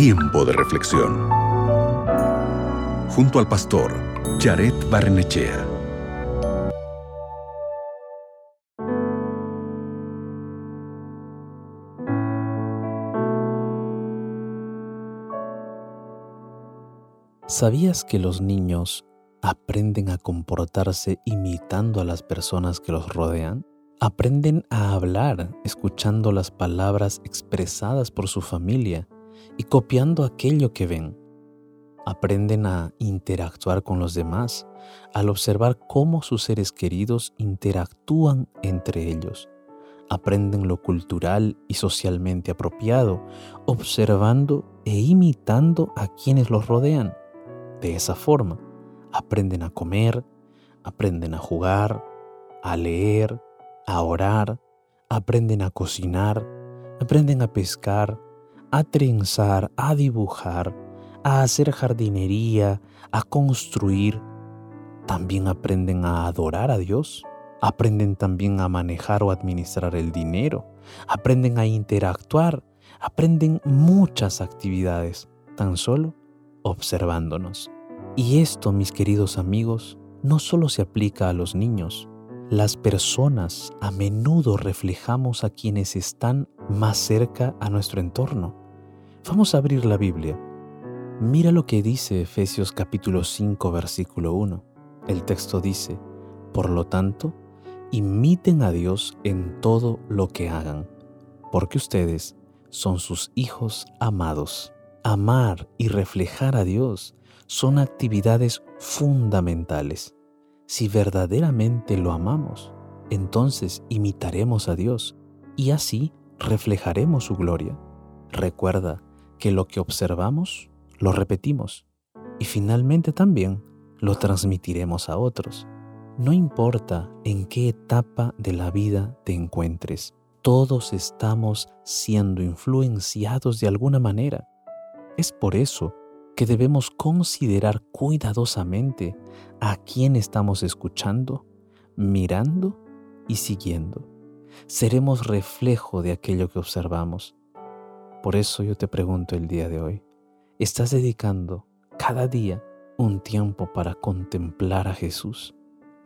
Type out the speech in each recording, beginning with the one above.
Tiempo de reflexión. Junto al pastor Jared Barnechea. ¿Sabías que los niños aprenden a comportarse imitando a las personas que los rodean? Aprenden a hablar escuchando las palabras expresadas por su familia y copiando aquello que ven. Aprenden a interactuar con los demás al observar cómo sus seres queridos interactúan entre ellos. Aprenden lo cultural y socialmente apropiado, observando e imitando a quienes los rodean. De esa forma, aprenden a comer, aprenden a jugar, a leer, a orar, aprenden a cocinar, aprenden a pescar, a trenzar, a dibujar, a hacer jardinería, a construir. También aprenden a adorar a Dios. Aprenden también a manejar o administrar el dinero. Aprenden a interactuar. Aprenden muchas actividades, tan solo observándonos. Y esto, mis queridos amigos, no solo se aplica a los niños, las personas a menudo reflejamos a quienes están más cerca a nuestro entorno. Vamos a abrir la Biblia. Mira lo que dice Efesios capítulo 5 versículo 1. El texto dice, Por lo tanto, imiten a Dios en todo lo que hagan, porque ustedes son sus hijos amados. Amar y reflejar a Dios son actividades fundamentales. Si verdaderamente lo amamos, entonces imitaremos a Dios y así reflejaremos su gloria. Recuerda que lo que observamos, lo repetimos y finalmente también lo transmitiremos a otros. No importa en qué etapa de la vida te encuentres, todos estamos siendo influenciados de alguna manera. Es por eso que debemos considerar cuidadosamente a quién estamos escuchando, mirando y siguiendo. Seremos reflejo de aquello que observamos. Por eso yo te pregunto el día de hoy, ¿estás dedicando cada día un tiempo para contemplar a Jesús?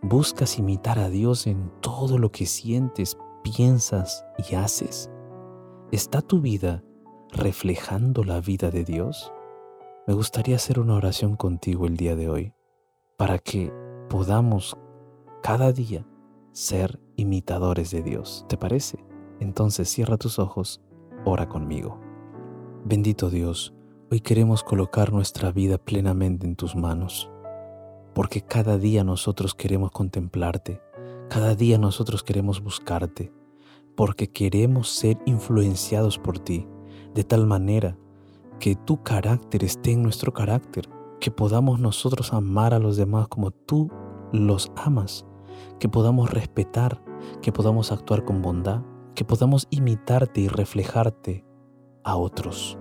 ¿Buscas imitar a Dios en todo lo que sientes, piensas y haces? ¿Está tu vida reflejando la vida de Dios? Me gustaría hacer una oración contigo el día de hoy para que podamos cada día ser imitadores de Dios. ¿Te parece? Entonces cierra tus ojos, ora conmigo. Bendito Dios, hoy queremos colocar nuestra vida plenamente en tus manos, porque cada día nosotros queremos contemplarte, cada día nosotros queremos buscarte, porque queremos ser influenciados por ti, de tal manera que tu carácter esté en nuestro carácter, que podamos nosotros amar a los demás como tú los amas, que podamos respetar, que podamos actuar con bondad, que podamos imitarte y reflejarte a otros.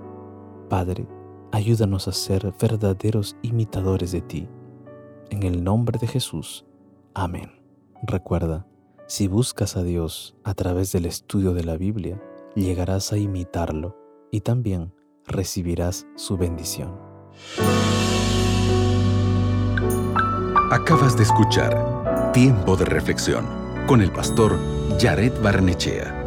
Padre, ayúdanos a ser verdaderos imitadores de ti. En el nombre de Jesús. Amén. Recuerda, si buscas a Dios a través del estudio de la Biblia, llegarás a imitarlo y también recibirás su bendición. Acabas de escuchar Tiempo de Reflexión con el pastor Jared Barnechea.